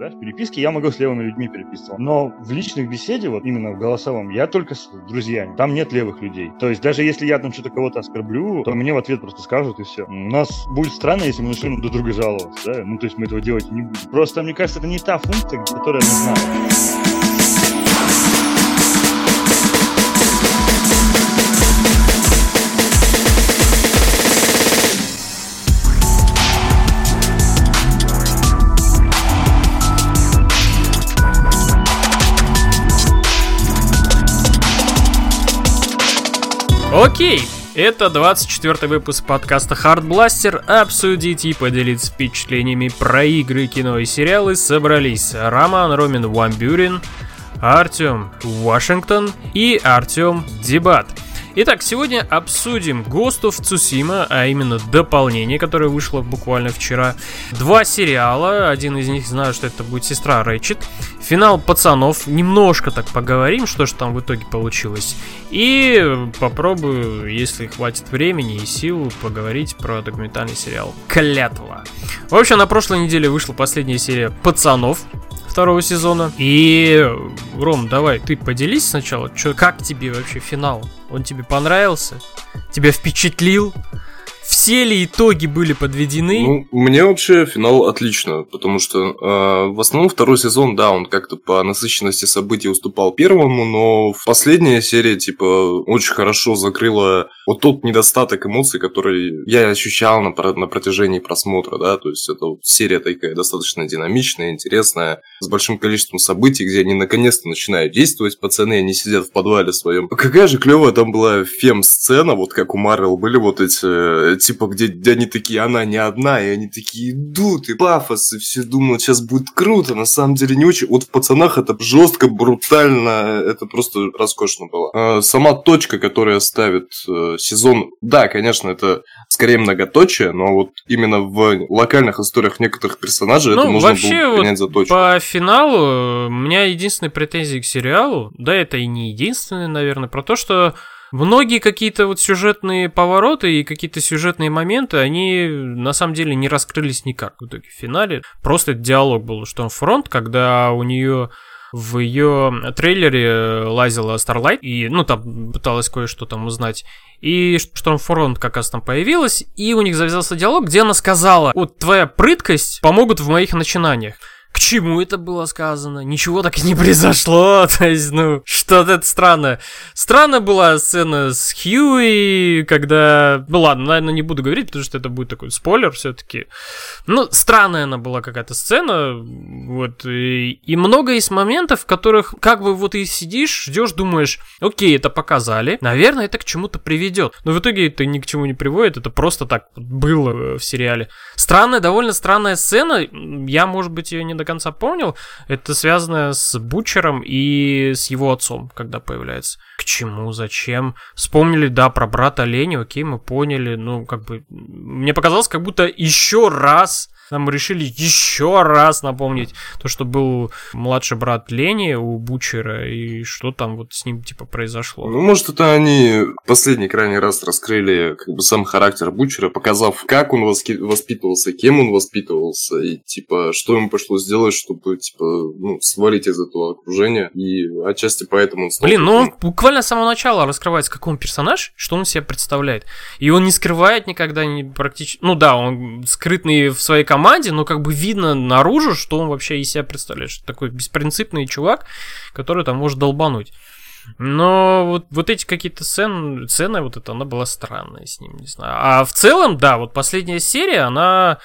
да, в переписке я могу с левыми людьми переписываться. Но в личных беседе, вот именно в голосовом, я только с друзьями. Там нет левых людей. То есть даже если я там что-то кого-то оскорблю, то мне в ответ просто скажут и все. У нас будет странно, если мы начнем друг друга жаловаться, да? Ну, то есть мы этого делать не будем. Просто, мне кажется, это не та функция, которая нужна. Окей, это 24 выпуск подкаста Hard Blaster. Обсудить и поделиться впечатлениями про игры, кино и сериалы собрались Роман Ромин Вамбюрин, Артем Вашингтон и Артем Дебат. Итак, сегодня обсудим Ghost of Tsushima, а именно дополнение, которое вышло буквально вчера. Два сериала, один из них знаю, что это будет сестра Рэчет. Финал пацанов, немножко так поговорим, что же там в итоге получилось. И попробую, если хватит времени и сил, поговорить про документальный сериал «Клятва». В общем, на прошлой неделе вышла последняя серия «Пацанов», второго сезона. И, Ром, давай, ты поделись сначала, чё, как тебе вообще финал? Он тебе понравился? Тебя впечатлил? Все ли итоги были подведены? Ну, мне вообще финал отлично, потому что э, в основном второй сезон, да, он как-то по насыщенности событий уступал первому, но последняя серия, типа, очень хорошо закрыла вот тот недостаток эмоций, который я ощущал на, на протяжении просмотра, да, то есть это вот серия такая достаточно динамичная, интересная, с большим количеством событий, где они наконец-то начинают действовать, пацаны, они сидят в подвале своем. Какая же клевая там была фем-сцена, вот как у Марвел были вот эти типа, где, где они такие, она не одна, и они такие идут, и пафос, и все думают, сейчас будет круто, на самом деле не очень. Вот в пацанах это жестко, брутально, это просто роскошно было. А, сама точка, которая ставит э, сезон, да, конечно, это скорее многоточие, но вот именно в локальных историях некоторых персонажей ну, это нужно вообще было принять вот за точку. По финалу у меня единственная претензия к сериалу, да, это и не единственная, наверное, про то, что Многие какие-то вот сюжетные повороты и какие-то сюжетные моменты, они на самом деле не раскрылись никак в итоге в финале. Просто диалог был у Штормфронт, когда у нее в ее трейлере лазила Starlight и, ну, там пыталась кое-что там узнать. И Штормфронт как раз там появилась, и у них завязался диалог, где она сказала, вот твоя прыткость помогут в моих начинаниях к чему это было сказано? Ничего так и не произошло. То есть, ну, что-то это странное. Странная была сцена с Хьюи, когда... Ну ладно, наверное, не буду говорить, потому что это будет такой спойлер все-таки. Ну, странная она была какая-то сцена. Вот. И, и много есть моментов, в которых как бы вот и сидишь, ждешь, думаешь, окей, это показали. Наверное, это к чему-то приведет. Но в итоге это ни к чему не приводит. Это просто так было в сериале. Странная, довольно странная сцена. Я, может быть, ее не до конца понял, это связано с Бучером и с его отцом, когда появляется. К чему, зачем? Вспомнили, да, про брата Лени, окей, мы поняли, ну, как бы, мне показалось, как будто еще раз нам решили еще раз напомнить то, что был младший брат Лени у Бучера, и что там вот с ним, типа, произошло. Ну, может, это они последний крайний раз раскрыли, как бы, сам характер Бучера, показав, как он воспитывался, кем он воспитывался, и, типа, что ему пришлось сделать, чтобы, типа, ну, свалить из этого окружения, и отчасти поэтому он стал... Блин, ну, он буквально с самого начала раскрывается, какой он персонаж, что он себя представляет. И он не скрывает никогда не практически... Ну да, он скрытный в своей команде, команде, но как бы видно наружу, что он вообще из себя представляет. Что такой беспринципный чувак, который там может долбануть. Но вот, вот эти какие-то сцены, сцены вот это, она была странная с ним, не знаю. А в целом, да, вот последняя серия, она,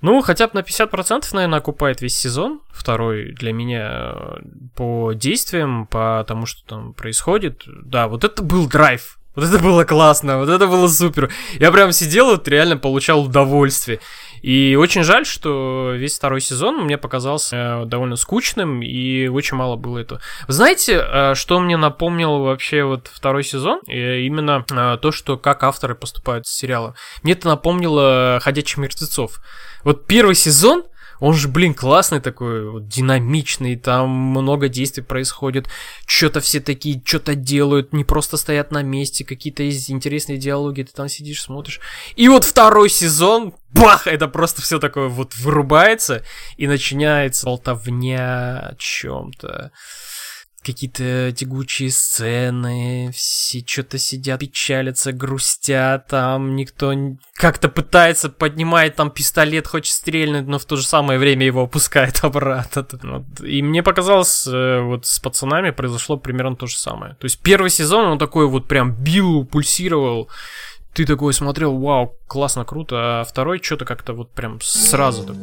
ну, хотя бы на 50%, наверное, окупает весь сезон. Второй для меня э, по действиям, по тому, что там происходит. Да, вот это был драйв. Вот это было классно, вот это было супер. Я прям сидел, вот реально получал удовольствие. И очень жаль, что весь второй сезон мне показался э, довольно скучным, и очень мало было этого. Вы знаете, э, что мне напомнил вообще вот второй сезон? Именно э, то, что как авторы поступают с сериала. Мне это напомнило «Ходячих мертвецов». Вот первый сезон, Он же, блин, классный такой, вот, динамичный, там много действий происходит, что-то все такие, что-то делают, не просто стоят на месте, какие-то есть интересные диалоги, ты там сидишь, смотришь. И вот второй сезон, бах, это просто все такое вот вырубается, и начинается болтовня о чем-то какие-то тягучие сцены, все что-то сидят, печалятся, грустят, там никто как-то пытается поднимает там пистолет, хочет стрельнуть, но в то же самое время его опускает обратно. Вот. И мне показалось, э, вот с пацанами произошло примерно то же самое. То есть первый сезон он такой вот прям бил, пульсировал, ты такой смотрел, вау, классно, круто, а второй что-то как-то вот прям сразу так.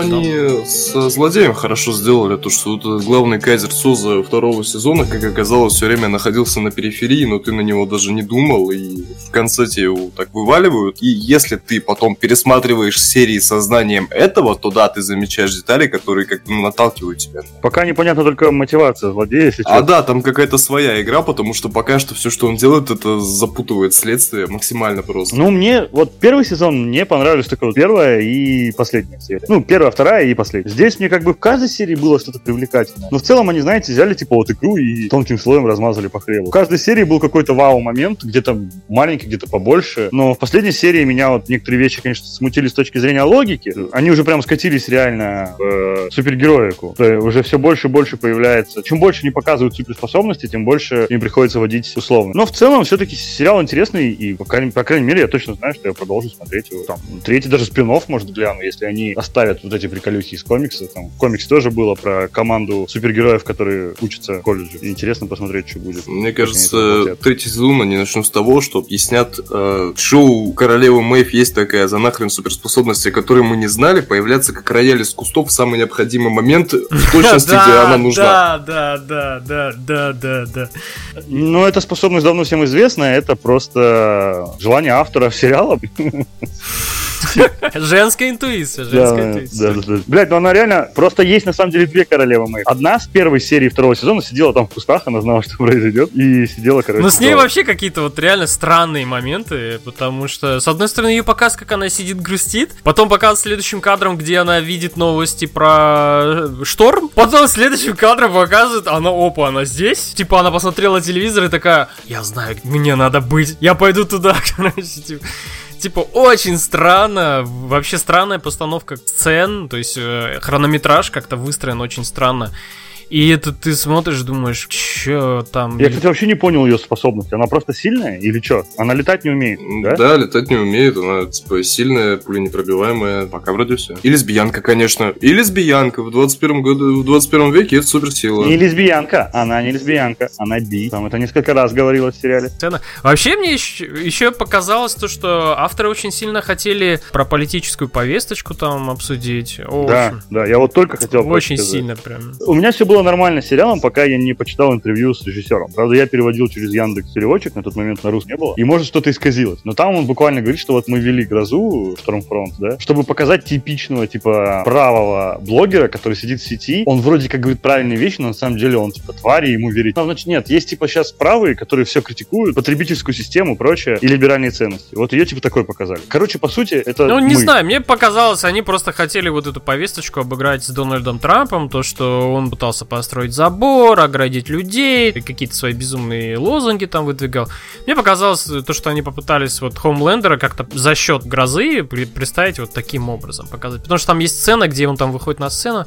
Они со злодеем хорошо сделали, то что вот главный кайзер Соза второго сезона, как оказалось, все время находился на периферии, но ты на него даже не думал, и в конце тебе его так вываливают. И если ты потом пересматриваешь серии со знанием этого, то да, ты замечаешь детали, которые как бы наталкивают тебя. Пока непонятно только мотивация злодея, если А да, там какая-то своя игра, потому что пока что все, что он делает, это запутывает следствие максимально просто. Ну, мне вот первый сезон мне понравились только вот первая и последняя серия. Ну, первая первая, вторая и последняя. Здесь мне как бы в каждой серии было что-то привлекательное. Но в целом они, знаете, взяли типа вот игру и тонким слоем размазали по хлебу. В каждой серии был какой-то вау-момент, где-то маленький, где-то побольше. Но в последней серии меня вот некоторые вещи, конечно, смутили с точки зрения логики. Они уже прям скатились реально в э, супергероику. Уже все больше и больше появляется. Чем больше не показывают суперспособности, тем больше им приходится водить условно. Но в целом все-таки сериал интересный, и по крайней, по крайней мере я точно знаю, что я продолжу смотреть его. Там, третий даже спин может гляну, если они оставят вот эти приколюхи из комикса. Там в комиксе тоже было про команду супергероев, которые учатся в колледже. И интересно посмотреть, что будет. Мне кажется, третий сезон они начнут с того, что объяснят э, шоу Королевы Мэйв есть такая за нахрен суперспособности, которые мы не знали, появляться как рояль из кустов в самый необходимый момент в точности, где она нужна. Да, да, да, да, да, да. Ну, эта способность давно всем известна, это просто желание автора сериала. Женская интуиция, женская интуиция. Да, да, да. Блять, ну она реально... Просто есть на самом деле две королевы мои. Одна с первой серии второго сезона сидела там в кустах, она знала, что произойдет, и сидела, короче. Ну с ней вообще какие-то вот реально странные моменты, потому что, с одной стороны, ее показ, как она сидит, грустит, потом показ следующим кадром, где она видит новости про э, шторм, потом следующим кадром показывает, она, опа, она здесь, типа она посмотрела телевизор и такая, я знаю, мне надо быть, я пойду туда, короче, типа типа, очень странно, вообще странная постановка сцен, то есть э, хронометраж как-то выстроен очень странно. И это ты смотришь, думаешь, что там... Я, кстати, вообще не понял ее способности. Она просто сильная или что? Она летать не умеет, да? Да, летать не умеет. Она, типа, сильная, пуленепробиваемая. Пока вроде все. И лесбиянка, конечно. И лесбиянка. В 21 году, в 21 веке это суперсила. Не лесбиянка. Она не лесбиянка. Она би. Там это несколько раз говорилось в сериале. Сцена. Вообще мне еще, еще показалось то, что авторы очень сильно хотели про политическую повесточку там обсудить. О, да, да, я вот только хотел Очень сильно прям. У меня все было было нормально с сериалом, пока я не почитал интервью с режиссером. Правда, я переводил через Яндекс переводчик, на тот момент на русский не было. И может что-то исказилось. Но там он буквально говорит, что вот мы вели грозу Stormfront, да, чтобы показать типичного, типа, правого блогера, который сидит в сети. Он вроде как говорит правильные вещи, но на самом деле он, типа, твари, ему верить. Ну, значит, нет, есть, типа, сейчас правые, которые все критикуют, потребительскую систему, прочее, и либеральные ценности. Вот ее, типа, такой показали. Короче, по сути, это Ну, не мы. знаю, мне показалось, они просто хотели вот эту повесточку обыграть с Дональдом Трампом, то, что он пытался построить забор, оградить людей, какие-то свои безумные лозунги там выдвигал. Мне показалось то, что они попытались вот Хомлендера как-то за счет грозы представить вот таким образом показать. Потому что там есть сцена, где он там выходит на сцену,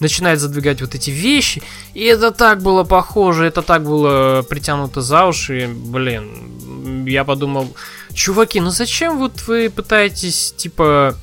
начинает задвигать вот эти вещи, и это так было похоже, это так было притянуто за уши, блин, я подумал, чуваки, ну зачем вот вы пытаетесь, типа,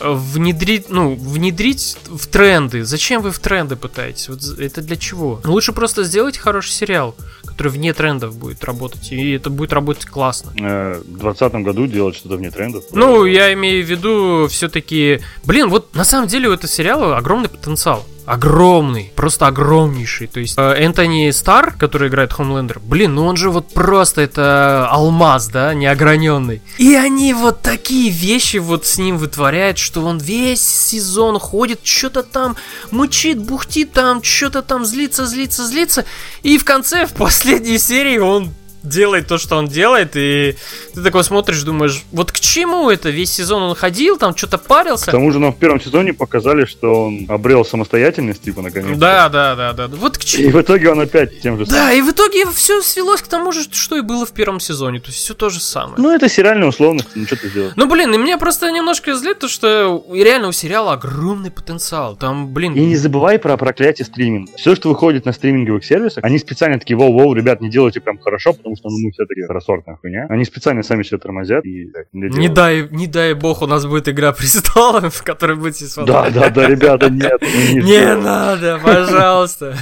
внедрить, ну, внедрить в тренды. Зачем вы в тренды пытаетесь? Вот это для чего? Лучше просто сделать хороший сериал, который вне трендов будет работать, и это будет работать классно. Э, в 2020 году делать что-то вне трендов? Ну, я имею в виду все-таки... Блин, вот на самом деле у этого сериала огромный потенциал. Огромный, просто огромнейший. То есть э, Энтони Стар, который играет Хомлендер, блин, ну он же вот просто это алмаз, да, неограненный. И они вот такие вещи вот с ним вытворяют, что он весь сезон ходит, что-то там мучит, бухтит там, что-то там злится, злится, злится. И в конце, в последней серии он делает то, что он делает, и ты такой смотришь, думаешь, вот к чему это? Весь сезон он ходил, там что-то парился. К тому же нам в первом сезоне показали, что он обрел самостоятельность, типа, наконец. Да, да, да, да. Вот к чему. И в итоге он опять тем же Да, и в итоге все свелось к тому же, что и было в первом сезоне. То есть все то же самое. Ну, это сериальная условность, ну что ты сделаешь. Ну, блин, и меня просто немножко злит то, что реально у сериала огромный потенциал. Там, блин... И не забывай про проклятие стриминга. Все, что выходит на стриминговых сервисах, они специально такие, воу-воу, ребят, не делайте прям хорошо, потому что ну, мы все-таки второсортная хуйня. Они специально сами все тормозят и так, не дай, не дай бог, у нас будет игра престолов, в которой будете Да, да, да, ребята, нет. Не надо, пожалуйста.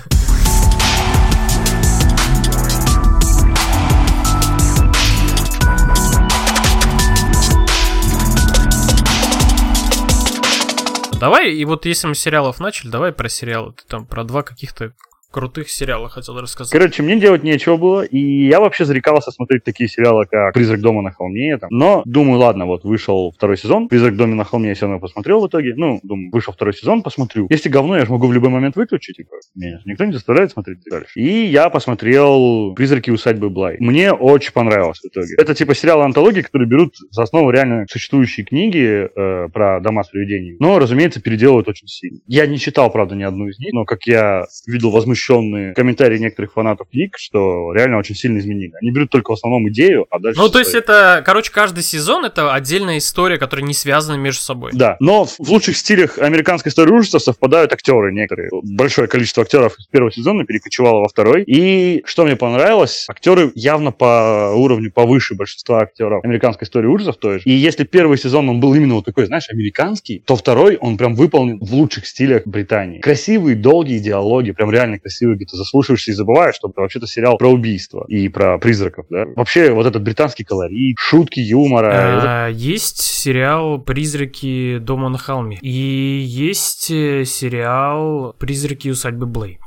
Давай, и вот если мы с сериалов начали, давай про сериалы. Ты там про два каких-то крутых сериала хотел рассказать. Короче, мне делать нечего было, и я вообще зарекался смотреть такие сериалы, как «Призрак дома на холме». Там. Но думаю, ладно, вот вышел второй сезон, «Призрак дома на холме» я все равно посмотрел в итоге. Ну, думаю, вышел второй сезон, посмотрю. Если говно, я же могу в любой момент выключить, типа, меня никто не заставляет смотреть дальше. И я посмотрел «Призраки усадьбы Блай». Мне очень понравилось в итоге. Это типа сериал антологии, которые берут за основу реально существующие книги э, про дома с привидениями. Но, разумеется, переделывают очень сильно. Я не читал, правда, ни одну из них, но как я видел возмущенные комментарии некоторых фанатов книг, что реально очень сильно изменили. Они берут только в основном идею, а дальше... Ну, то есть это, короче, каждый сезон это отдельная история, которая не связана между собой. Да, но в лучших стилях американской истории ужасов совпадают актеры некоторые. Большое количество актеров из первого сезона перекочевало во второй. И что мне понравилось, актеры явно по уровню повыше большинства актеров американской истории ужасов той же. И если первый сезон он был именно вот такой, знаешь, американский, то второй он прям выполнен в лучших стилях Британии. Красивые, долгие диалоги, прям реально красивые, где ты заслушиваешься и забываешь, что это вообще-то сериал про убийство и про призраков, да. Вообще вот этот британский колорит, шутки юмора. А, Есть сериал «Призраки дома на холме». И есть э, сериал «Призраки усадьбы Блей».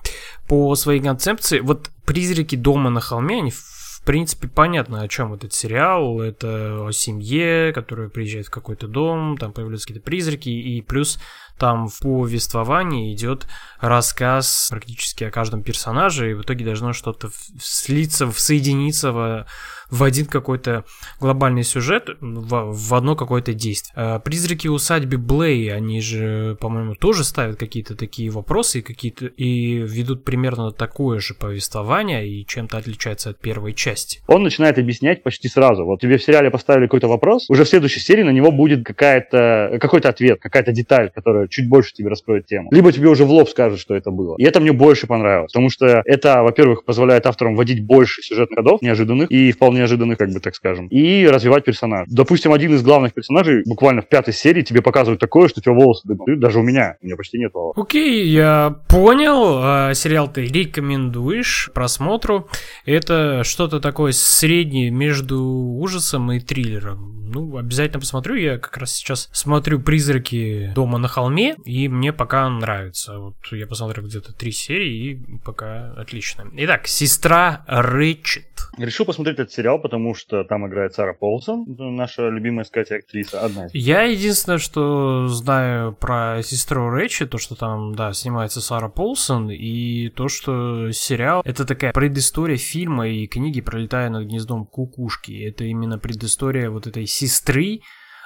По своей концепции, вот «Призраки дома на холме», они в принципе понятно, о чем этот сериал. Это о семье, которая приезжает в какой-то дом, там появляются какие-то призраки, и плюс там в повествовании идет рассказ практически о каждом персонаже, и в итоге должно что-то слиться, соединиться в, в один какой-то глобальный сюжет, в, в одно какое-то действие. А Призраки усадьбы Блей, они же, по-моему, тоже ставят какие-то такие вопросы и какие-то и ведут примерно такое же повествование и чем-то отличается от первой части. он начинает объяснять почти сразу. Вот тебе в сериале поставили какой-то вопрос, уже в следующей серии на него будет какая-то, какой-то ответ, какая-то деталь, которая чуть больше тебе раскроет тему. Либо тебе уже в лоб скажут, что это было. И это мне больше понравилось, потому что это, во-первых, позволяет авторам вводить больше сюжетных ходов, неожиданных и вполне ожиданных, как бы так скажем, и развивать персонаж. Допустим, один из главных персонажей буквально в пятой серии тебе показывают такое, что у тебя волосы дыбом. И Даже у меня, у меня почти нет волос. Окей, я понял. А, Сериал ты рекомендуешь просмотру. Это что-то такое среднее между ужасом и триллером. Ну, обязательно посмотрю. Я как раз сейчас смотрю «Призраки дома на холме», и мне пока нравится. Вот я посмотрел где-то три серии, и пока отлично. Итак, «Сестра Рэтчет». Решил посмотреть этот сериал, потому что там играет Сара Полсон, наша любимая, сказать, актриса, одна из Я единственное, что знаю про сестру Рэчи, то, что там, да, снимается Сара Полсон, и то, что сериал — это такая предыстория фильма и книги «Пролетая над гнездом кукушки». Это именно предыстория вот этой сестры,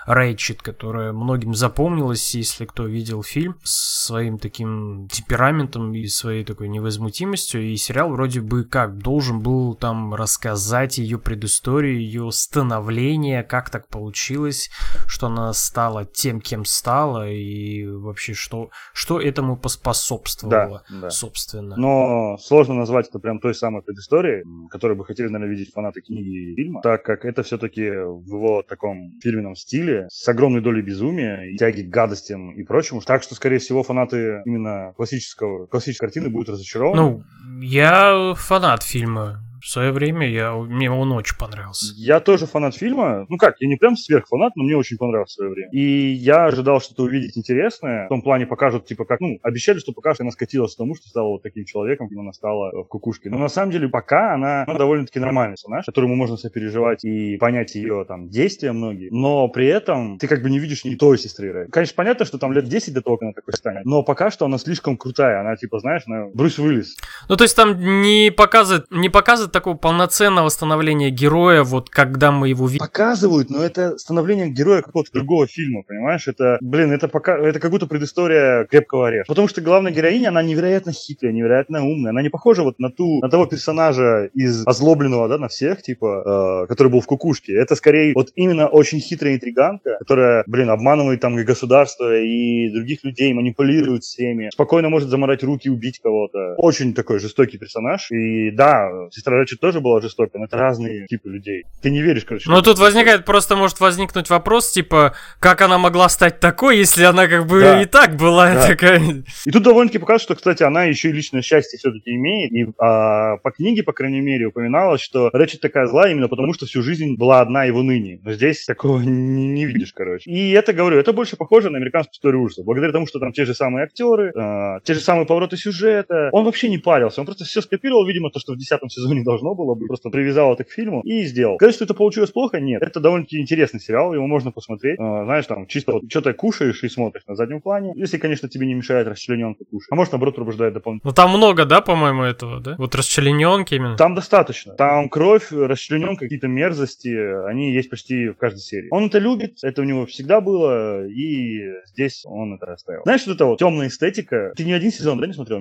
Рэйчет, которая многим запомнилась, если кто видел фильм, с своим таким темпераментом и своей такой невозмутимостью. И сериал вроде бы как должен был там рассказать ее предысторию, ее становление, как так получилось, что она стала тем, кем стала, и вообще что, что этому поспособствовало, Да, да. собственно. Но сложно назвать это прям той самой предысторией, которую бы хотели, наверное, видеть фанаты книги и фильма, так как это все-таки в его таком фирменном стиле, с огромной долей безумия, и тяги к гадостям и прочему. Так что, скорее всего, фанаты именно классического, классической картины будут разочарованы. Ну, я фанат фильма В свое время я, мне он очень понравился. Я тоже фанат фильма. Ну как, я не прям сверхфанат, но мне очень понравился в свое время. И я ожидал что-то увидеть интересное. В том плане покажут, типа, как, ну, обещали, что покажут, она скатилась к тому, что стала вот таким человеком, кем она стала в кукушке. Но на самом деле пока она ну, довольно-таки нормальный персонаж, которому можно сопереживать и понять ее там действия многие. Но при этом ты как бы не видишь ни той сестры Рэй. Конечно, понятно, что там лет 10 до того, как она такой станет. Но пока что она слишком крутая. Она, типа, знаешь, она Брюс Уиллис. Ну, то есть там не показывает, не показывает такого полноценного становления героя, вот когда мы его видим. Показывают, но это становление героя какого-то другого фильма, понимаешь? Это, блин, это пока, это как будто предыстория крепкого орешка. Потому что главная героиня, она невероятно хитрая, невероятно умная. Она не похожа вот на ту, на того персонажа из озлобленного, да, на всех, типа, э, который был в кукушке. Это скорее вот именно очень хитрая интриганка, которая, блин, обманывает там и государство, и других людей, манипулирует всеми, спокойно может заморать руки убить кого-то. Очень такой жестокий персонаж. И да, сестра Рэчет тоже была жестокой, но это разные типы людей. Ты не веришь, короче. Ну, тут возникает, просто может возникнуть вопрос, типа, как она могла стать такой, если она как бы Да. и так была Да. такая... И тут довольно-таки показывает, что, кстати, она еще и личное счастье все-таки имеет. И а, по книге, по крайней мере, упоминалось, что Рэчет такая злая именно потому, что всю жизнь была одна его ныне. Но здесь такого не, не видишь, короче. И это, говорю, это больше похоже на американскую историю ужасов. Благодаря тому, что там те же самые актеры, а, те же самые повороты сюжета. Он вообще не парился. Он просто все скопировал, видимо, то, что в десятом сезоне должно было быть. Просто привязал это к фильму и сделал. Сказать, что это получилось плохо? Нет. Это довольно-таки интересный сериал, его можно посмотреть. А, знаешь, там, чисто вот что-то кушаешь и смотришь на заднем плане. Если, конечно, тебе не мешает расчлененка кушать. А может, наоборот, пробуждает дополнительно. Ну, там много, да, по-моему, этого, да? Вот расчлененки именно. Там достаточно. Там кровь, расчлененка, какие-то мерзости, они есть почти в каждой серии. Он это любит, это у него всегда было, и здесь он это оставил. Знаешь, что это вот темная эстетика? Ты ни один сезон, да, не смотрел?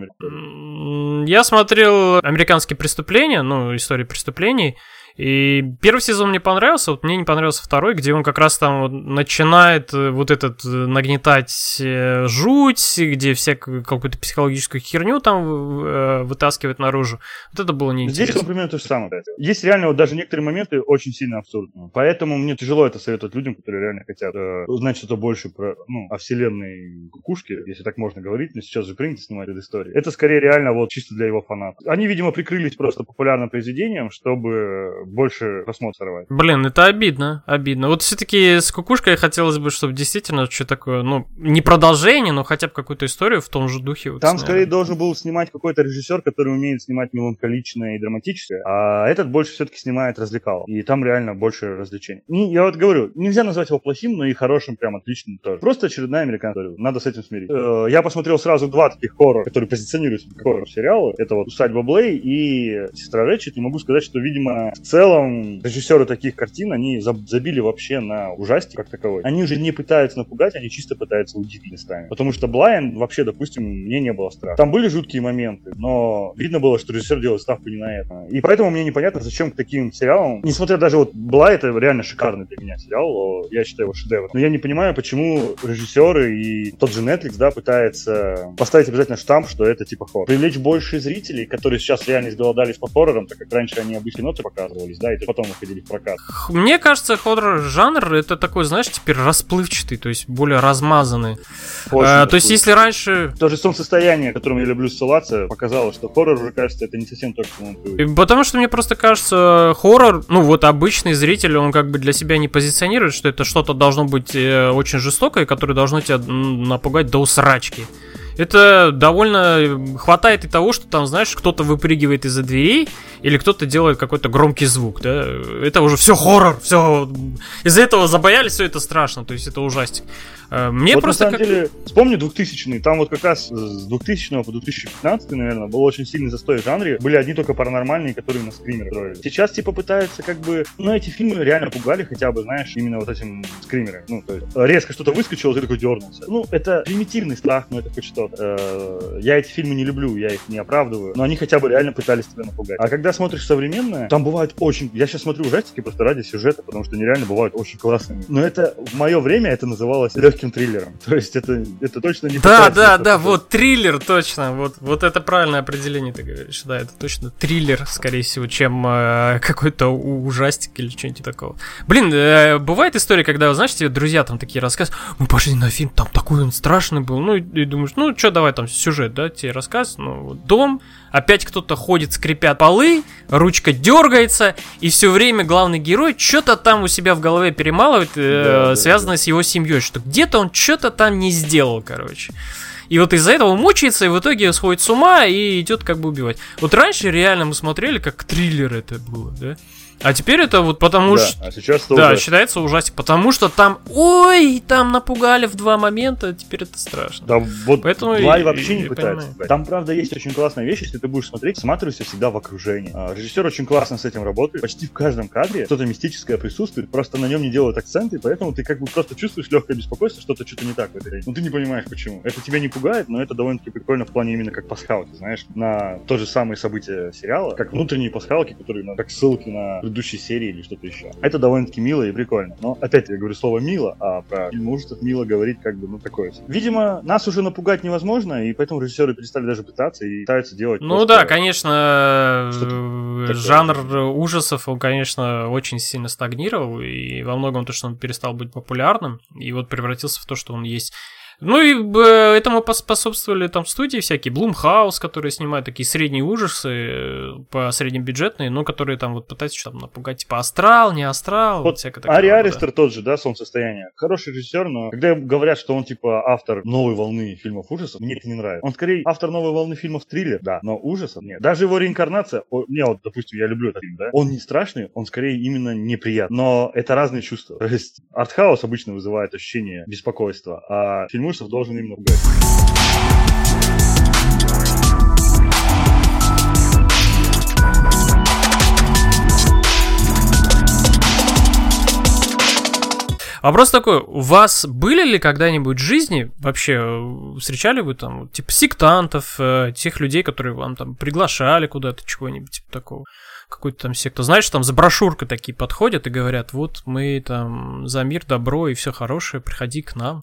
Я смотрел «Американские преступления», ну, истории преступлений, и первый сезон мне понравился, вот мне не понравился второй, где он как раз там вот начинает э, вот этот э, нагнетать э, жуть, где всякую какую-то психологическую херню там вытаскивает наружу. Вот это было Здесь, неинтересно. он примерно то же самое. Есть реально вот даже некоторые моменты очень сильно абсурдные. Поэтому мне тяжело это советовать людям, которые реально хотят узнать что-то больше про, ну, о вселенной кукушки, если так можно говорить, но сейчас же принято снимать эту историю. Это скорее реально вот чисто для его фанатов. Они, видимо, прикрылись просто популярным произведением, чтобы больше просмотр сорвать. Блин, это обидно, обидно. Вот все-таки с кукушкой хотелось бы, чтобы действительно что такое, ну, не продолжение, но хотя бы какую-то историю в том же духе. вот Там сняли. скорее должен был снимать какой-то режиссер, который умеет снимать меланхоличное и драматическое, а этот больше все-таки снимает развлекал. И там реально больше развлечений. Не- я вот говорю, нельзя назвать его плохим, но и хорошим, прям отличным тоже. Просто очередная американская. Надо с этим смириться. Э, Я посмотрел сразу два таких хоррора, которые позиционируются как хоррор-сериалы. Это вот «Усадьба Блей» и «Сестра Рэчет». И могу сказать, что, видимо, в целом режиссеры таких картин, они заб- забили вообще на ужастик как таковой. Они уже не пытаются напугать, они чисто пытаются удивить местами. Потому что Блайн вообще, допустим, мне не было страха. Там были жуткие моменты, но видно было, что режиссер делает ставку не на это. И поэтому мне непонятно, зачем к таким сериалам, несмотря даже вот Блай, это реально шикарный для меня сериал, я считаю его шедевр. Но я не понимаю, почему режиссеры и тот же Netflix, да, пытается поставить обязательно штамп, что это типа хоррор. Привлечь больше зрителей, которые сейчас реально изголодались по хоррорам, так как раньше они обычно ноты показывались, да, и потом выходили в прокат. Мне кажется, хоррор-жанр это такой, знаешь, теперь расплывчатый, то есть более размазанный. Очень Э, то есть, если раньше То же солнцестояние, к которому я люблю ссылаться, показало, что хоррор уже, кажется, это не совсем то, к чему он привык. Потому что мне просто кажется, хоррор, ну вот обычный зритель, он как бы для себя не позиционирует, что это что-то должно быть э, очень жестокое, которое должно тебя напугать до усрачки. Это довольно э, хватает и того, что там, знаешь, кто-то выпрыгивает из-за дверей, или кто-то делает какой-то громкий звук, да. Это уже все хоррор, все. Из-за этого забоялись, все это страшно, то есть это ужастик. Э, Мне вот просто на самом как- деле, вспомни 2000 там вот как раз с 2000 по 2015, наверное, был очень сильный застой в жанре. Были одни только паранормальные, которые на скример строили. Сейчас типа пытаются как бы, ну эти фильмы реально пугали хотя бы, знаешь, именно вот этим скримером. Ну, то есть резко что-то выскочило, ты такой дернулся. Ну, это примитивный страх, но это хоть Э, Я эти фильмы не люблю, я их не оправдываю, но они хотя бы реально пытались тебя напугать. А когда смотришь современное, там бывают очень... Я сейчас смотрю ужастики просто ради сюжета, потому что они реально бывают очень классными. Но это в мое время это называлось легким триллером. То есть это, это точно не Да, да, да, вот триллер, точно. Вот, вот это правильное определение ты говоришь. Да, это точно триллер, скорее всего, чем э, какой-то ужастик или что-нибудь такого. Блин, э, бывает история, когда, знаешь, тебе друзья там такие рассказывают, мы пошли на фильм, там такой он страшный был. Ну, и, и думаешь, ну, что, давай там сюжет, да, тебе рассказ. Ну, дом, опять кто-то ходит, скрипят полы, ручка дергается, и все время главный герой что-то там у себя в голове перемалывает, э, Да, да, связанное с его семьей, что где-то он что-то там не сделал, короче. И вот из-за этого мучается, и в итоге сходит с ума и идет как бы убивать. Вот раньше реально мы смотрели, как триллер это было, да? А теперь это вот потому Да, что... а сейчас это Да, уже- считается ужасик, потому что там, ой, там напугали в два момента, теперь это страшно. Да вот Поэтому Блай и- вообще и- не пытается. понимаю. Там, правда, есть очень классная вещь, если ты будешь смотреть, всматривайся всегда в окружение. А, Режиссер очень классно с этим работает. Почти в каждом кадре что-то мистическое присутствует, просто на нем не делают акценты, поэтому ты как бы просто чувствуешь легкое беспокойство, что-то что-то не так в этой Но ты не понимаешь, почему. Это тебя не пугает, но это довольно-таки прикольно в плане именно как пасхалки, знаешь, на то же самое событие сериала, как внутренние пасхалки, которые как ссылки на предыдущие серии или что-то еще. Это довольно-таки мило и прикольно. Но опять я говорю слово мило, а про фильм ужасов мило говорить как бы, ну, такое. Видимо, нас уже напугать невозможно, и поэтому режиссеры перестали даже пытаться и пытаются делать Ну да, конечно, э, жанр ужасов, он, конечно, очень сильно стагнировал, и во многом то, что он перестал быть популярным, и вот превратился в то, что он есть. Ну и э, этому поспособствовали там студии всякие, Блумхаус, которые снимают такие средние ужасы, э, по средним бюджетные, но которые там вот пытаются там напугать, типа астрал, не астрал, вот, Вот всякое такое. Ари да. Аристер тот же, да, «Солнцестояние». Хороший режиссер, но когда говорят, что он типа автор новой волны фильмов ужасов, мне это не нравится. Он скорее автор новой волны фильмов триллер, да, но ужасов нет. Даже его реинкарнация, о, мне вот, допустим, я люблю этот фильм, да, он не страшный, он скорее именно неприятный. Но это разные чувства. То есть артхаус обычно вызывает ощущение беспокойства, а фильм ужасов должен именно пугать. Вопрос такой, у вас были ли когда-нибудь в жизни, вообще, встречали вы там, типа, сектантов, э, тех людей, которые вам там приглашали куда-то, чего-нибудь типа такого? Какой-то там секту. Знаешь, там за брошюркой такие подходят и говорят, вот мы там за мир, добро и все хорошее, приходи к нам.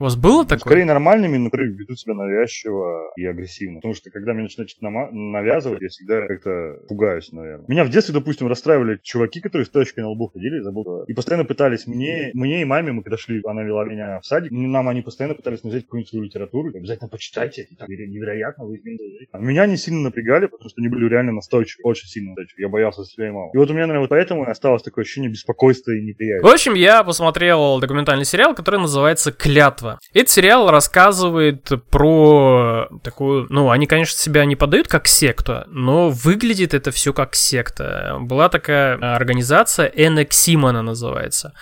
У вас было такое? Скорее нормальными, но ведут себя навязчиво и агрессивно. Потому что когда мне начинают что-то навязывать, я всегда как-то пугаюсь, наверное. Меня в детстве, допустим, расстраивали чуваки, которые с точкой на лбу ходили, забыл. И постоянно пытались мне, мне и маме, мы когда шли, она вела меня в садик, нам они постоянно пытались навязать какую-нибудь свою литературу. Обязательно почитайте, это так невероятно, вы измените. А Меня не сильно напрягали, потому что они были реально настойчивы, очень сильно настойчивы. Я боялся за себя и маму. И вот у меня, наверное, вот поэтому и осталось такое ощущение беспокойства и неприязни. В общем, я посмотрел документальный сериал, который называется «Клятва». Этот сериал рассказывает про такую... Ну, они, конечно, себя не подают как секту, но выглядит это все как секта. Была такая организация, Энексим она называется.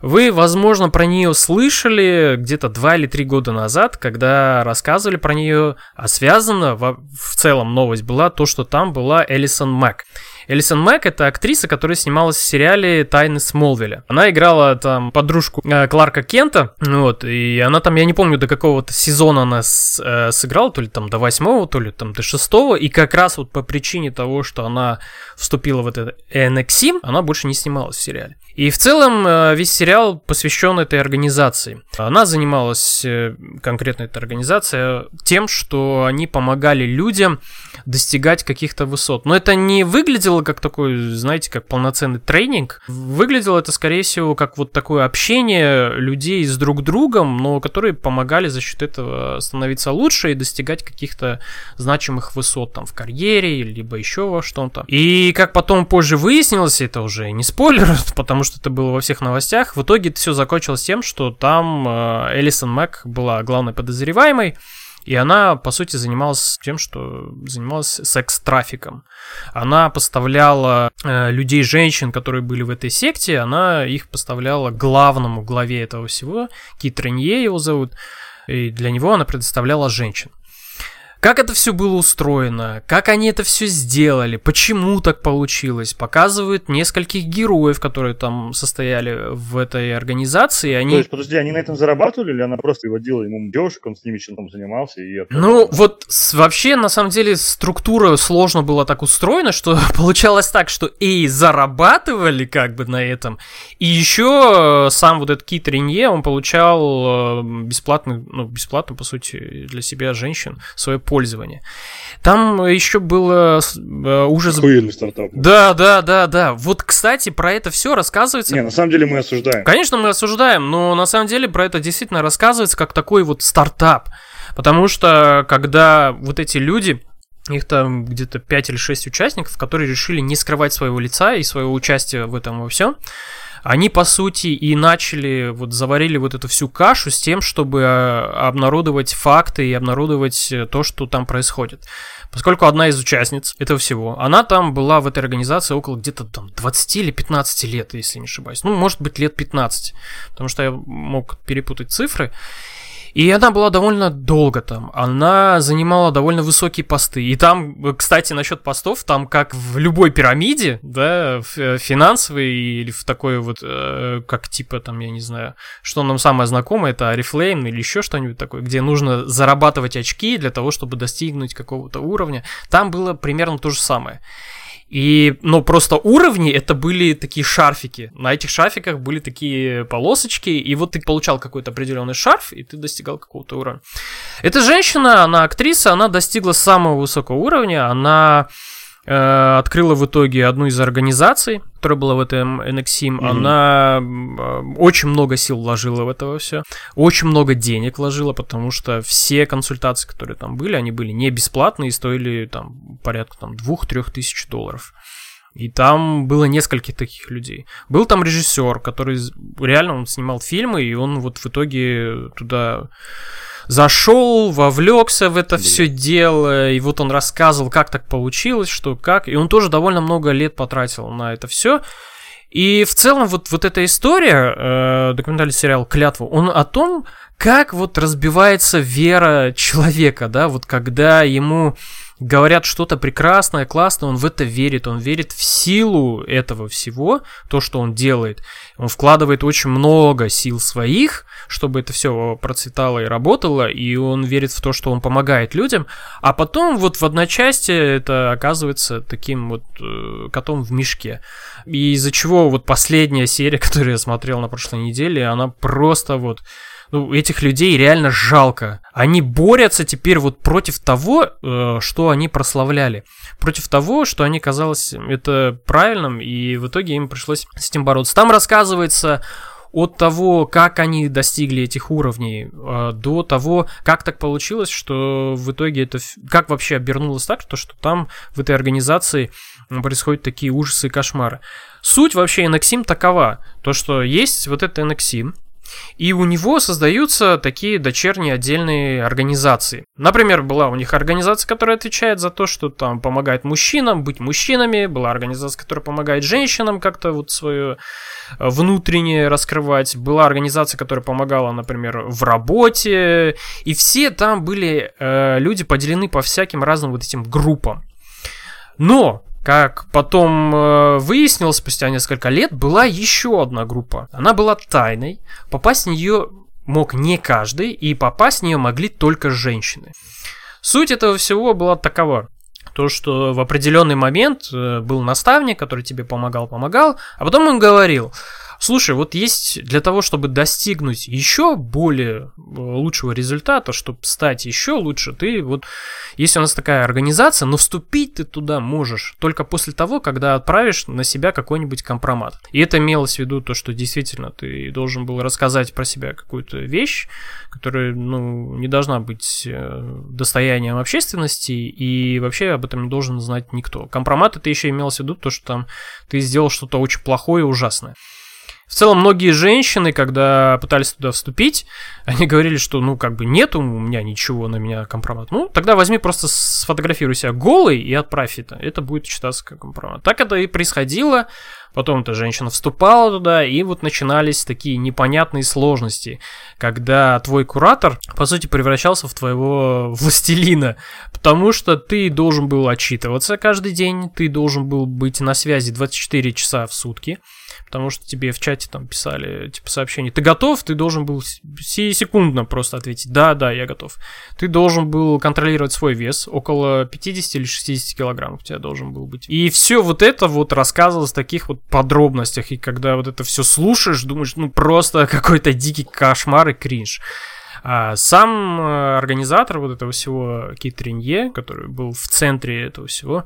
Вы, возможно, про нее слышали где-то два или три года назад, когда рассказывали про нее, а связано во- в целом новость была то, что там была Элисон Мак. Элисон Мак это актриса, которая снималась в сериале «Тайны Смолвиля». Она играла там подружку э, Кларка Кента, вот, и она там, я не помню, до какого-то сезона она с- э, сыграла, то ли там до восьмого, то ли там до шестого, и как раз вот по причине того, что она вступила в этот NXIM, она больше не снималась в сериале. И в целом э, весь сериал посвящен этой организации. Она занималась, э, конкретно эта организация, тем, что они помогали людям достигать каких-то высот. Но это не выглядело как такой, знаете, как полноценный тренинг. Выглядело это, скорее всего, как вот такое общение людей с друг другом, но которые помогали за счет этого становиться лучше и достигать каких-то значимых высот там в карьере, либо еще во что-то. И как потом позже выяснилось, это уже не спойлер, потому что это было во всех новостях, в итоге это все закончилось тем, что там э, Элисон Мак была главной подозреваемой, и она, по сути, занималась тем, что занималась секс-трафиком. Она поставляла э, людей, женщин, которые были в этой секте, она их поставляла главному главе этого всего, Кит Ренье его зовут, и для него она предоставляла женщин. Как это все было устроено, как они это все сделали, почему так получилось, показывают нескольких героев, которые там состояли в этой организации. Они... То есть, подожди, они на этом зарабатывали, или она просто водила ему девушек, он с ними чем-то занимался? И Ну, вот вообще, на самом деле, структура сложно была так устроена, что получалось так, что и зарабатывали как бы на этом, и еще э, сам вот этот Кит Ренье, он получал э, бесплатно, ну, бесплатно, по сути, для себя женщин свое пользование. Там еще было э, ужас... Охуенный стартап. Да, да, да, да. Вот, кстати, про это все рассказывается. Не, на самом деле мы осуждаем. Конечно, мы осуждаем, но на самом деле про это действительно рассказывается как такой вот стартап. Потому что когда вот эти люди, их там где-то 5 или 6 участников, которые решили не скрывать своего лица и своего участия в этом во всем, они, по сути, и начали, вот заварили вот эту всю кашу с тем, чтобы а, обнародовать факты и обнародовать э, то, что там происходит. Поскольку одна из участниц этого всего, она там была в этой организации около где-то там 20 или 15 лет, если не ошибаюсь. Ну, может быть, лет 15, потому что я мог перепутать цифры. И она была довольно долго там. Она занимала довольно высокие посты. И там, кстати, насчет постов, там как в любой пирамиде, да, э, финансовой или в такой вот, э, как типа там, я не знаю, что нам самое знакомое, это Oriflame или еще что-нибудь такое, где нужно зарабатывать очки для того, чтобы достигнуть какого-то уровня. Там было примерно то же самое. И, ну, просто уровни это были такие шарфики. На этих шарфиках были такие полосочки, и вот ты получал какой-то определенный шарф, и ты достигал какого-то уровня. Эта женщина, она актриса, она достигла самого высокого уровня, она открыла в итоге одну из организаций, которая была в этом NXIM. Mm-hmm. Она э, очень много сил вложила в это все, очень много денег вложила, потому что все консультации, которые там были, они были не бесплатные и стоили там порядка там двух-трех тысяч долларов. И там было несколько таких людей. Был там режиссер, который реально он снимал фильмы, и он вот в итоге туда зашел, вовлекся в это все дело, и вот он рассказывал, как так получилось, что как, и он тоже довольно много лет потратил на это все. И в целом вот, вот эта история, э, документальный сериал «Клятву», он о том, как вот разбивается вера человека, да, вот когда ему говорят что-то прекрасное, классное, он в это верит, он верит в силу этого всего, то, что он делает. Он вкладывает очень много сил своих, чтобы это все процветало и работало, и он верит в то, что он помогает людям, а потом вот в одночасье это оказывается таким вот э, котом в мешке. И из-за чего вот последняя серия, которую я смотрел на прошлой неделе, она просто вот ну, этих людей реально жалко. Они борются теперь вот против того, э, что они прославляли. Против того, что они казалось это правильным, и в итоге им пришлось с этим бороться. Там рассказывается от того, как они достигли этих уровней, э, до того, как так получилось, что в итоге это... Как вообще обернулось так, то, что там в этой организации происходят такие ужасы и кошмары. Суть вообще NXIM такова, то, что есть вот это NXIM, и у него создаются такие дочерние отдельные организации. Например, была у них организация, которая отвечает за то, что там помогает мужчинам быть мужчинами, была организация, которая помогает женщинам как-то вот свое э, внутреннее раскрывать, была организация, которая помогала, например, в работе, и все там были э, люди поделены по всяким разным вот этим группам. Но как потом э, выяснилось спустя несколько лет, была еще одна группа. Она была тайной. Попасть в нее мог не каждый, и попасть в нее могли только женщины. Суть этого всего была такова. То, что в определенный момент э, был наставник, который тебе помогал, помогал, а потом он говорил, Слушай, вот есть для того, чтобы достигнуть еще более э, лучшего результата, чтобы стать еще лучше, ты вот, если у нас такая организация, но вступить ты туда можешь только после того, когда отправишь на себя какой-нибудь компромат. И это имелось в виду то, что действительно ты должен был рассказать про себя какую-то вещь, которая, ну, не должна быть э, достоянием общественности, и вообще об этом не должен знать никто. Компромат это еще имелось в виду то, что там ты сделал что-то очень плохое и ужасное. В целом, многие женщины, когда пытались туда вступить, они говорили, что, ну, как бы нет у меня ничего на меня компромат. Ну, тогда возьми просто сфотографируй себя голый и отправь это. Это будет считаться как компромат. Так это и происходило. Потом эта женщина вступала туда, и вот начинались такие непонятные сложности, когда твой куратор, по сути, превращался в твоего властелина, потому что ты должен был отчитываться каждый день, ты должен был быть на связи 24 часа в сутки, потому что тебе в чате там писали, типа, сообщение, ты готов? Ты должен был секундно просто ответить, да, да, я готов. Ты должен был контролировать свой вес, около 50 или 60 килограмм у тебя должен был быть. И все вот это вот рассказывалось в таких вот подробностях, и когда вот это все слушаешь, думаешь, ну, просто какой-то дикий кошмар и кринж. А сам э, организатор вот этого всего Кит Ренье, который был в центре этого всего,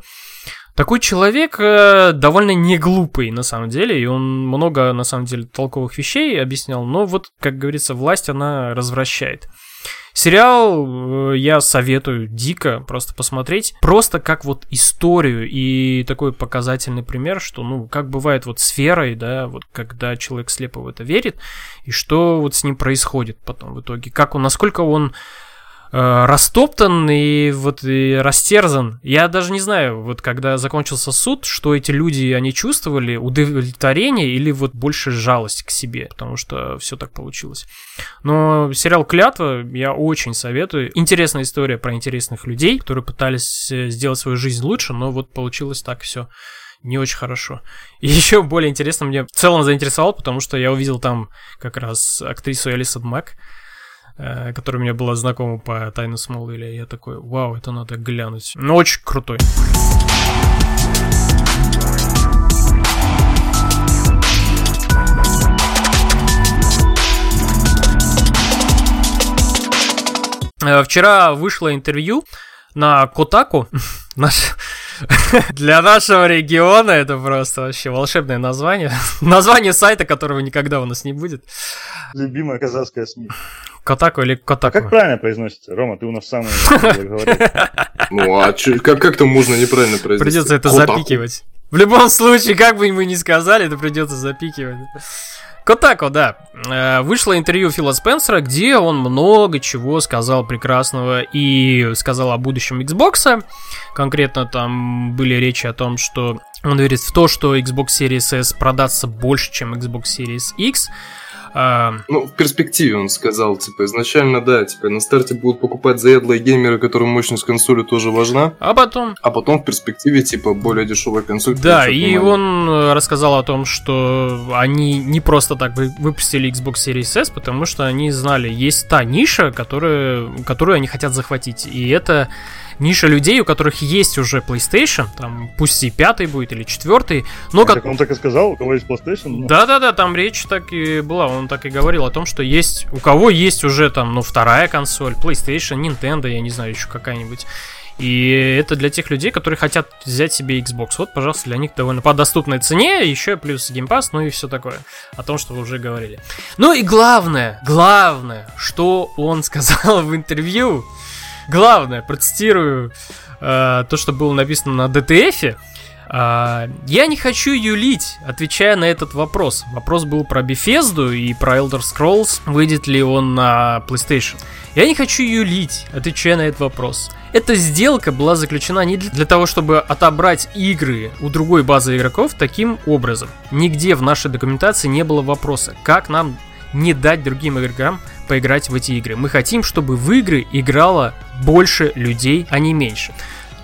Такой человек э, довольно не глупый, на самом деле, и он много, на самом деле, толковых вещей объяснял, но вот, как говорится, власть, она развращает. Сериал э, я советую дико просто посмотреть, просто как вот историю и такой показательный пример, что, ну, как бывает вот с верой, да, вот когда человек слепо в это верит, и что вот с ним происходит потом в итоге, как он, насколько он растоптан и вот и растерзан. Я даже не знаю, вот когда закончился суд, что эти люди, они чувствовали, удовлетворение или вот больше жалость к себе, потому что все так получилось. Но сериал «Клятва» я очень советую. Интересная история про интересных людей, которые пытались э, сделать свою жизнь лучше, но вот получилось так все не очень хорошо. И еще более интересно мне в целом заинтересовал, потому что я увидел там как раз актрису Элисон Мак, Э, которая мне была знакома по Тайну Смолвиля. Я такой, вау, это надо глянуть. Ну, очень крутой. Э, вчера вышло интервью на Котаку. Наш... Для нашего региона это просто вообще волшебное название. название сайта, которого никогда у нас не будет. Любимая казахская СМИ. Котаку или Котаку? А как правильно произносится? Рома, ты у нас самый Ну, а как, как там можно неправильно произнести? Придется это запикивать. В любом случае, как бы мы ни сказали, это придется запикивать. Котако, да. Э, вышло интервью Фила Спенсера, где он много чего сказал прекрасного и сказал о будущем Xbox. Конкретно там были речи о том, что он верит в то, что Xbox Series S продастся больше, чем Xbox Series X. А... Ну, в перспективе он сказал, типа, изначально, да, типа, на старте будут покупать заядлые геймеры, которым мощность консоли тоже важна. А потом? А потом в перспективе, типа, более дешевая консоль. Да, и он э, рассказал о том, что они не просто так выпустили Xbox Series S, потому что они знали, есть та ниша, которая, которую они хотят захватить. И это ниша людей, у которых есть уже PlayStation, там пусть и пятый будет или четвертый, но как... он так и сказал, у кого есть PlayStation? Ну... Да-да-да, там речь так и была, он так и говорил о том, что есть, у кого есть уже там, ну, вторая консоль, PlayStation, Nintendo, я не знаю, еще какая-нибудь. И это для тех людей, которые хотят взять себе Xbox. Вот, пожалуйста, для них довольно по доступной цене, еще плюс Game Pass, ну и все такое. О том, что вы уже говорили. Ну и главное, главное, что он сказал в интервью, главное, процитирую э, то, что было написано на DTF. Uh, я не хочу юлить, отвечая на этот вопрос. Вопрос был про Bethesda и про Elder Scrolls, выйдет ли он на PlayStation. Я не хочу юлить, отвечая на этот вопрос. Эта сделка была заключена не для того, чтобы отобрать игры у другой базы игроков таким образом. Нигде в нашей документации не было вопроса, как нам не дать другим игрокам поиграть в эти игры. Мы хотим, чтобы в игры играло больше людей, а не меньше.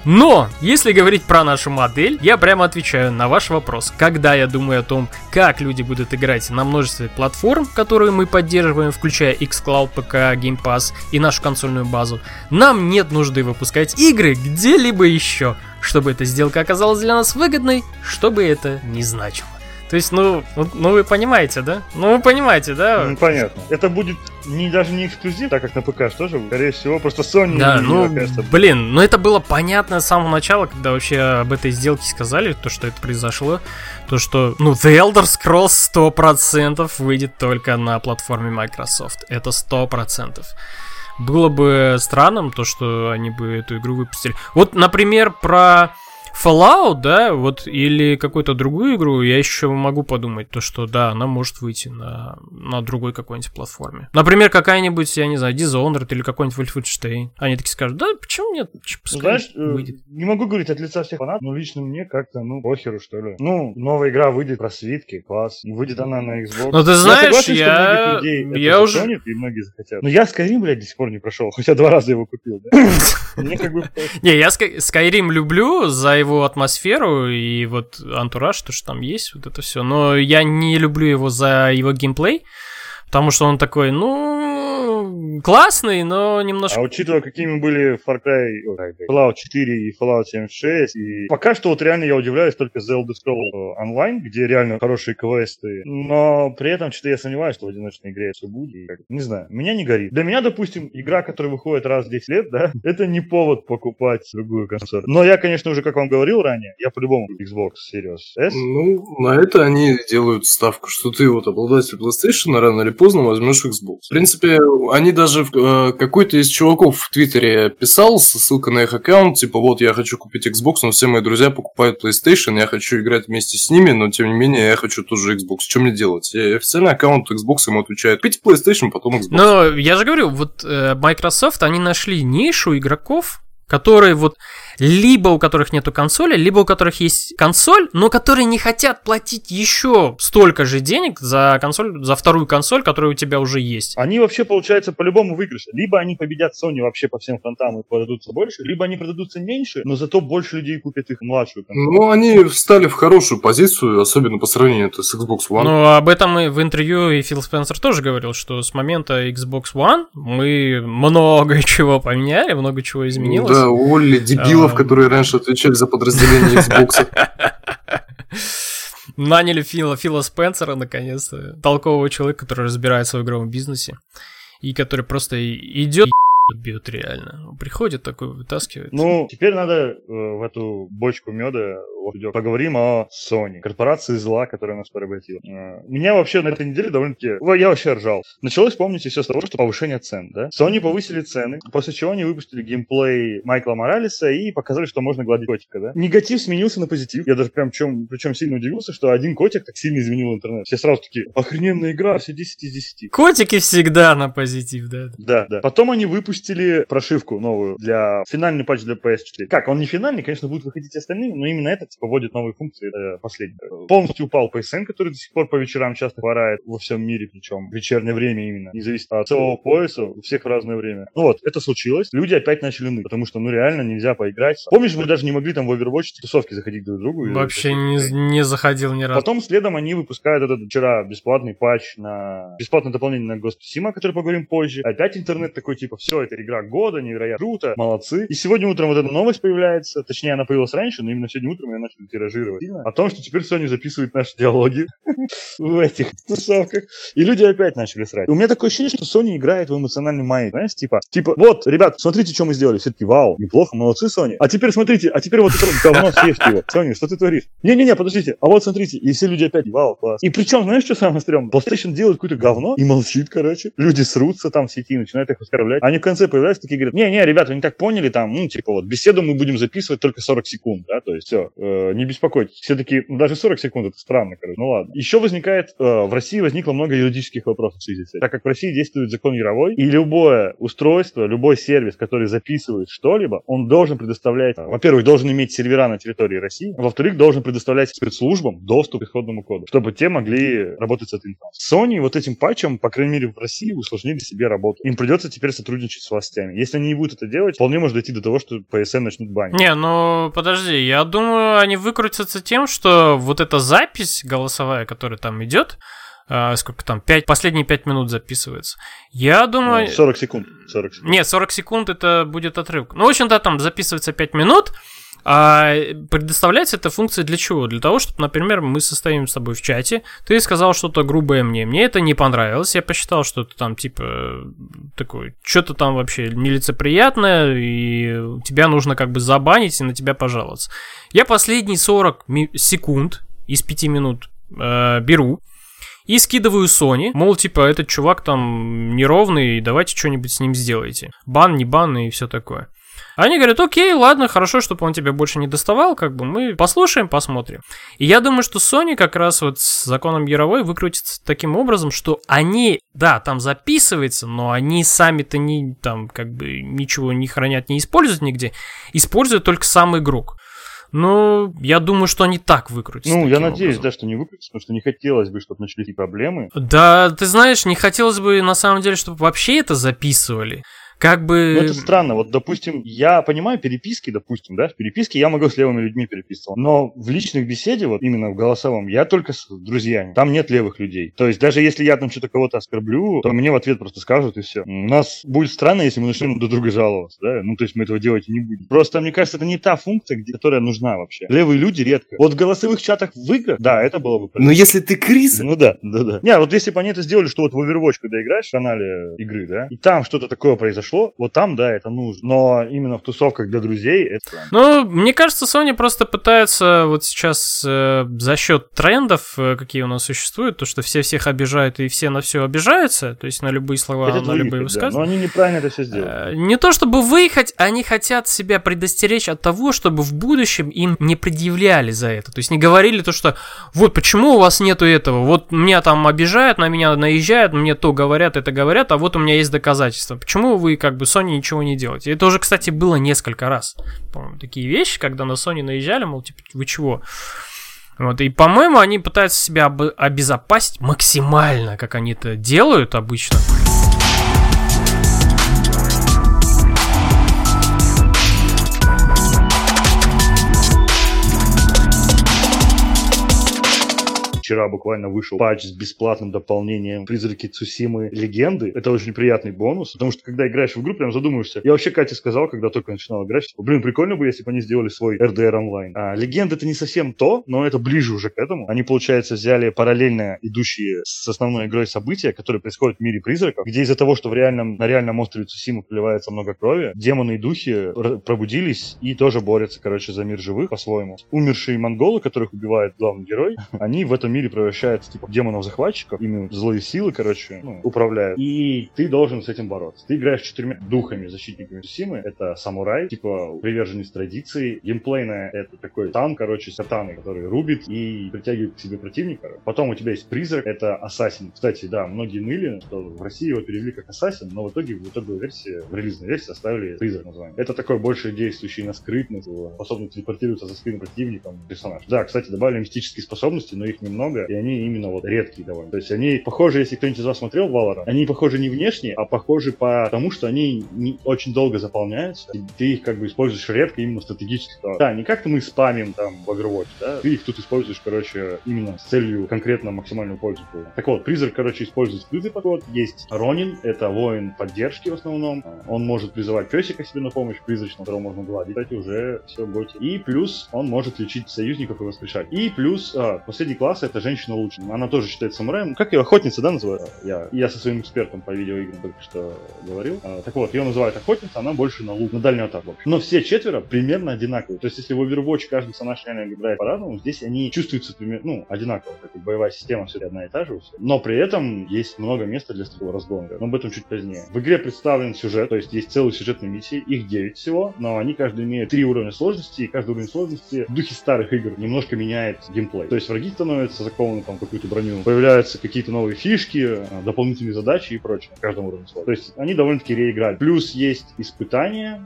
Но, если говорить про нашу модель, я прямо отвечаю на ваш вопрос. Когда я думаю о том, как люди будут играть на множестве платформ, которые мы поддерживаем, включая xCloud, ПК, Game Pass и нашу консольную базу, нам нет нужды выпускать игры где-либо еще, чтобы эта сделка оказалась для нас выгодной, чтобы это не значило. То есть, ну, ну вы понимаете, да? Ну вы понимаете, да? Ну, понятно. Это будет не, даже не эксклюзив, так как на ПК тоже, скорее всего, просто Sony... Да, ну, окажется... блин, ну это было понятно с самого начала, когда вообще об этой сделке сказали, то, что это произошло, то, что, ну, The Elder Scrolls 100% выйдет только на платформе Microsoft. Это 100%. Было бы странным то, что они бы эту игру выпустили. Вот, например, про Fallout, да, вот, или какую-то другую игру, я еще могу подумать, то, что, да, она может выйти на, на другой какой-нибудь платформе. Например, какая-нибудь, я не знаю, Dishonored или какой-нибудь Wolfenstein. Они такие скажут, да, почему нет? Знаешь, э, выйдет. не могу говорить от лица всех фанатов, но лично мне как-то, ну, похеру, что ли. Ну, новая игра выйдет про свитки, класс. Выйдет она на Xbox. Ну, ты знаешь, я, согласен, я... людей я уже... и многие захотят. Но я Skyrim, блядь, до сих пор не прошел, хотя два раза его купил, да? Мне как бы... Не, я Skyrim люблю за его атмосферу и вот антураж, то, что там есть, вот это все. Но я не люблю его за его геймплей, потому что он такой, ну, классный, но немножко... А учитывая, какими были Far Cry, Fallout 4 и Fallout 76, и пока что вот реально я удивляюсь только The Elder Scrolls Online, где реально хорошие квесты, но при этом что-то я сомневаюсь, что в одиночной игре все будет. И, не знаю, меня не горит. Для меня, допустим, игра, которая выходит раз в 10 лет, да, это не повод покупать другую консоль. Но я, конечно, уже, как вам говорил ранее, я по-любому Xbox Series S. Ну, на это они делают ставку, что ты вот обладатель PlayStation, рано или поздно возьмешь Xbox. В принципе, они даже э, какой-то из чуваков в Твиттере писал, ссылка на их аккаунт, типа, вот я хочу купить Xbox, но все мои друзья покупают PlayStation, я хочу играть вместе с ними, но тем не менее я хочу тоже Xbox. Что мне делать? И официальный аккаунт Xbox ему отвечает, купите PlayStation, потом Xbox. Но я же говорю, вот э, Microsoft, они нашли нишу игроков, которые вот либо у которых нету консоли, либо у которых есть консоль, но которые не хотят платить еще столько же денег за консоль, за вторую консоль, которая у тебя уже есть. Они вообще, получается, по-любому выигрыши. Либо они победят Sony вообще по всем фронтам и продадутся больше, либо они продадутся меньше, но зато больше людей купят их младшую консоль. Ну, они встали в хорошую позицию, особенно по сравнению с Xbox One. Ну, об этом и в интервью и Фил Спенсер тоже говорил, что с момента Xbox One мы много чего поменяли, много чего изменилось. Да, уволили дебилов дебилов, которые раньше отвечали за подразделение Xbox. Наняли Фила, Фила Спенсера, наконец-то. Толкового человека, который разбирается в игровом бизнесе. И который просто идет бьет реально. Приходит такой, вытаскивает. Ну, теперь надо э, в эту бочку меда поговорим о Sony, корпорации зла, которая нас поработила. Э, меня вообще на этой неделе довольно-таки... Я вообще ржал. Началось, помните, все с того, что повышение цен, да? Sony повысили цены, после чего они выпустили геймплей Майкла Моралеса и показали, что можно гладить котика, да? Негатив сменился на позитив. Я даже прям чем, причем сильно удивился, что один котик так сильно изменил интернет. Все сразу такие, охрененная игра, все 10 из 10. Котики всегда на позитив, да? Да, да. Потом они выпустили прошивку новую для финальный патч для PS4. Как, он не финальный, конечно, будет выходить остальные, но именно этот типа вводит новые функции, это последний. Полностью упал PSN, который до сих пор по вечерам часто хворает во всем мире, причем в вечернее время именно, не зависит от целого пояса, у всех в разное время. Ну вот, это случилось, люди опять начали ныть, потому что, ну реально нельзя поиграть. Помнишь, мы даже не могли там в Overwatch тусовки заходить друг к другу? Вообще не, не заходил ни разу. Потом следом они выпускают этот вчера бесплатный патч на бесплатное дополнение на Ghost Tsushima, о котором поговорим позже. Опять интернет такой типа, все, это игра года, невероятно круто, молодцы. И сегодня утром вот эта новость появляется, точнее она появилась раньше, но именно сегодня утром я начал тиражировать. О том, что теперь Sony записывает наши диалоги в этих тусовках. И люди опять начали срать. У меня такое ощущение, что Sony играет в эмоциональный майнд, знаешь, типа, типа, вот, ребят, смотрите, что мы сделали. Все таки вау, неплохо, молодцы, Sony. А теперь смотрите, а теперь вот это говно съешьте его. Sony, что ты творишь? Не-не-не, подождите, а вот смотрите, и все люди опять, вау, класс. И причем, знаешь, что самое стрёмное? PlayStation делает какое-то говно и молчит, короче. Люди срутся там в сети, начинают их оскорблять. Они в конце появляются такие говорят, не-не, ребята, вы не так поняли, там, ну, типа, вот, беседу мы будем записывать только 40 секунд, да, то есть все, э, не беспокойтесь. Все таки ну, даже 40 секунд это странно, короче. Ну ладно. Еще возникает, э, в России возникло много юридических вопросов в связи с этим. Так как в России действует закон Яровой, и любое устройство, любой сервис, который записывает что-либо, он должен предоставлять, э, во-первых, должен иметь сервера на территории России, а во-вторых, должен предоставлять спецслужбам доступ к исходному коду, чтобы те могли работать с этой информацией. Sony вот этим патчем, по крайней мере, в России усложнили себе работу. Им придется теперь сотрудничать с властями. Если они не будут это делать, вполне может дойти до того, что PSN начнут банить. Не, ну подожди, я думаю, они выкрутятся тем, что вот эта запись голосовая, которая там идет, Uh, сколько там, 5, последние 5 минут записывается. Я думаю... 40 секунд. 40 секунд. Нет, 40 секунд это будет отрывок. Ну, в общем-то, там записывается 5 минут, а предоставляется эта функция для чего? Для того, чтобы, например, мы состоим с тобой в чате, ты сказал что-то грубое мне, мне это не понравилось, я посчитал, что это там типа такое, что-то там вообще нелицеприятное, и тебя нужно как бы забанить и на тебя пожаловаться. Я последние 40 секунд из 5 минут э, беру, и скидываю Sony, мол, типа, этот чувак там неровный, давайте что-нибудь с ним сделайте. Бан, не бан и все такое. Они говорят, окей, ладно, хорошо, чтобы он тебя больше не доставал, как бы мы послушаем, посмотрим. И я думаю, что Sony как раз вот с законом Яровой выкрутится таким образом, что они, да, там записывается, но они сами-то не, там, как бы ничего не хранят, не используют нигде, используют только сам игрок. Ну, я думаю, что они так выкрутятся. Ну, я надеюсь, образом. да, что не выкрутятся, потому что не хотелось бы, чтобы начались проблемы. Да, ты знаешь, не хотелось бы, на самом деле, чтобы вообще это записывали. Как бы... Ну, это странно. Вот, допустим, я понимаю переписки, допустим, да, в переписке я могу с левыми людьми переписываться. Но в личных беседе, вот именно в голосовом, я только с друзьями. Там нет левых людей. То есть даже если я там что-то кого-то оскорблю, то мне в ответ просто скажут и все. У нас будет странно, если мы начнем друг друга жаловаться, да? Ну, то есть мы этого делать не будем. Просто, мне кажется, это не та функция, где, которая нужна вообще. Левые люди редко. Вот в голосовых чатах в играх, да, это было бы полезно. Но если ты Крис... Ну да, да, да. Не, вот если бы они это сделали, что вот в Overwatch, когда играешь в канале игры, да, и там что-то такое произошло, вот там, да, это нужно. Но именно в тусовках для друзей это... Ну, мне кажется, Sony просто пытается вот сейчас э, за счет трендов, э, какие у нас существуют, то, что все всех обижают и все на все обижаются, то есть на любые слова, это на любые высказывания. Да, но они неправильно это все сделали. Э, не то чтобы выехать, они хотят себя предостеречь от того, чтобы в будущем им не предъявляли за это. То есть не говорили то, что вот почему у вас нету этого, вот меня там обижают, на меня наезжают, мне то говорят, это говорят, а вот у меня есть доказательства. Почему вы как бы Sony ничего не делаете? Это уже, кстати, было несколько раз. По-моему, такие вещи, когда на Sony наезжали, мол, типа, вы чего? Вот, и, по-моему, они пытаются себя обезопасить максимально, как они это делают обычно. Вчера буквально вышел патч с бесплатным дополнением «Призраки Цусимы. Легенды». Это очень приятный бонус, потому что когда играешь в игру, прям задумываешься. Я вообще Кате сказал, когда только начинал играть, что, блин, прикольно бы, если бы они сделали свой RDR онлайн. А, Легенды это не совсем то, но это ближе уже к этому. Они, получается, взяли параллельно идущие с основной игрой события, которые происходят в мире призраков, где из-за того, что в реальном, на реальном острове Цусимы проливается много крови, демоны и духи пробудились и тоже борются, короче, за мир живых по-своему. Умершие монголы, которых убивает главный герой, они в этом мире мире превращается типа демонов-захватчиков, ими злые силы, короче, ну, управляют. И ты должен с этим бороться. Ты играешь четырьмя духами, защитниками Симы. Это самурай, типа приверженец традиции. Геймплейная это такой танк, короче, сатаны, который рубит и притягивает к себе противника. Потом у тебя есть призрак, это ассасин. Кстати, да, многие ныли, что в России его перевели как ассасин, но в итоге в итоговой версии, в релизной версии оставили призрак название. Это такой больше действующий на скрытность, способный телепортироваться за спину противником персонаж. Да, кстати, добавили мистические способности, но их немного много, и они именно вот редкие довольно. То есть они похожи, если кто-нибудь из вас смотрел Valorant, они похожи не внешне, а похожи по тому, что они не очень долго заполняются, и ты их как бы используешь редко именно стратегически. Да, не как-то мы спамим там в Overwatch, да, ты их тут используешь, короче, именно с целью конкретно максимальную пользу. Так вот, призрак, короче, использует скрытый подход. Есть Ронин, это воин поддержки в основном. Он может призывать песика себе на помощь призрачного, которого можно гладить. Кстати, уже все готи. И плюс он может лечить союзников и воскрешать. И плюс а, последний класс это женщина лучше. Она тоже считается самураем. Как ее охотница, да, называют? Я, я со своим экспертом по видеоиграм только что говорил. А, так вот, ее называют охотница, она больше на лук, на дальнюю атаку. Но все четверо примерно одинаковые. То есть, если в Overwatch каждый персонаж реально играет по-разному, здесь они чувствуются примерно, ну, одинаково. Как и боевая система все одна и та же. Но при этом есть много места для такого разгона. Но об этом чуть позднее. В игре представлен сюжет, то есть есть целые сюжетные миссии. Их 9 всего, но они каждый имеют три уровня сложности, и каждый уровень сложности в духе старых игр немножко меняет геймплей. То есть враги становятся закованы там какую-то броню, появляются какие-то новые фишки, а, дополнительные задачи и прочее на каждом уровне слова. То есть они довольно-таки реиграли. Плюс есть испытания,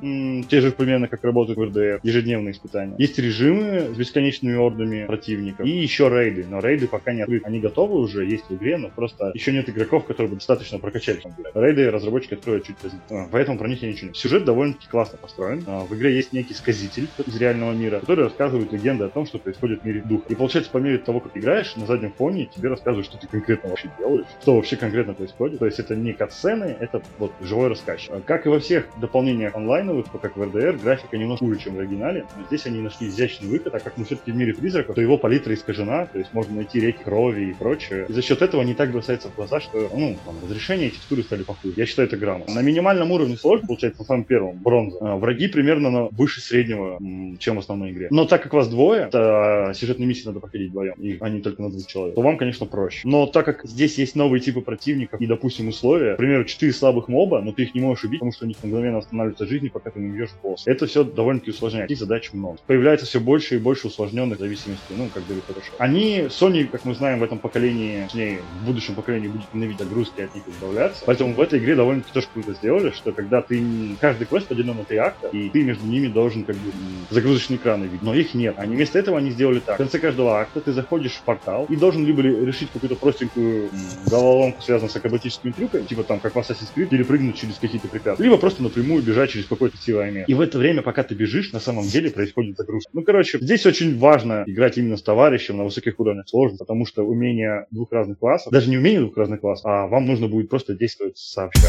те же примерно как работают в РДР, ежедневные испытания. Есть режимы с бесконечными ордами противников и еще рейды. Но рейды пока не открыты. Они готовы уже, есть в игре, но просто еще нет игроков, которые бы достаточно прокачали. Рейды разработчики откроют чуть позднее. А, поэтому про них я ничего не Сюжет довольно-таки классно построен. А, в игре есть некий сказитель из реального мира, который рассказывает легенды о том, что происходит в мире духа. И получается, по мере того, как играешь, на заднем фоне тебе рассказывают, что ты конкретно вообще делаешь, что вообще конкретно происходит. То есть это не катсцены, это вот живой рассказчик. А как и во всех дополнениях онлайновых, как в RDR, графика немножко хуже, чем в оригинале. Но здесь они нашли изящный выход, а как мы все-таки в мире призраков, то его палитра искажена, то есть можно найти реки крови и прочее. И за счет этого не так бросается в глаза, что, ну, там, разрешение и текстуры стали похуже. Я считаю, это грамотно. На минимальном уровне сложно, получается, на самом первом, бронза. А, враги примерно на выше среднего, чем в основной игре. Но так как вас двое, то сюжетные миссии надо проходить вдвоем, и они только на двух человек, то вам, конечно, проще. Но так как здесь есть новые типы противников и, допустим, условия, к примеру, 4 слабых моба, но ты их не можешь убить, потому что у них мгновенно останавливаются жизни, пока ты не убьешь босс. Это все довольно-таки усложняет. Таких задач много. Появляется все больше и больше усложненных зависимостей, ну, как говорит хорошо. Они, Sony, как мы знаем, в этом поколении, точнее, в будущем поколении будет ненавидеть загрузки от них избавляться. Поэтому в этой игре довольно-таки тоже круто сделали, что когда ты каждый квест поделен на три акта, и ты между ними должен как бы загрузочные экраны видеть. Но их нет. Они вместо этого они сделали так. В конце каждого акта ты заходишь в портал портал и должен либо решить какую-то простенькую головоломку, связанную с акробатическими трюками, типа там, как в Assassin's Creed, перепрыгнуть через какие-то препятствия, либо просто напрямую бежать через какой-то место. И в это время, пока ты бежишь, на самом деле происходит загрузка. Ну, короче, здесь очень важно играть именно с товарищем на высоких уровнях сложности, потому что умение двух разных классов, даже не умение двух разных классов, а вам нужно будет просто действовать сообща.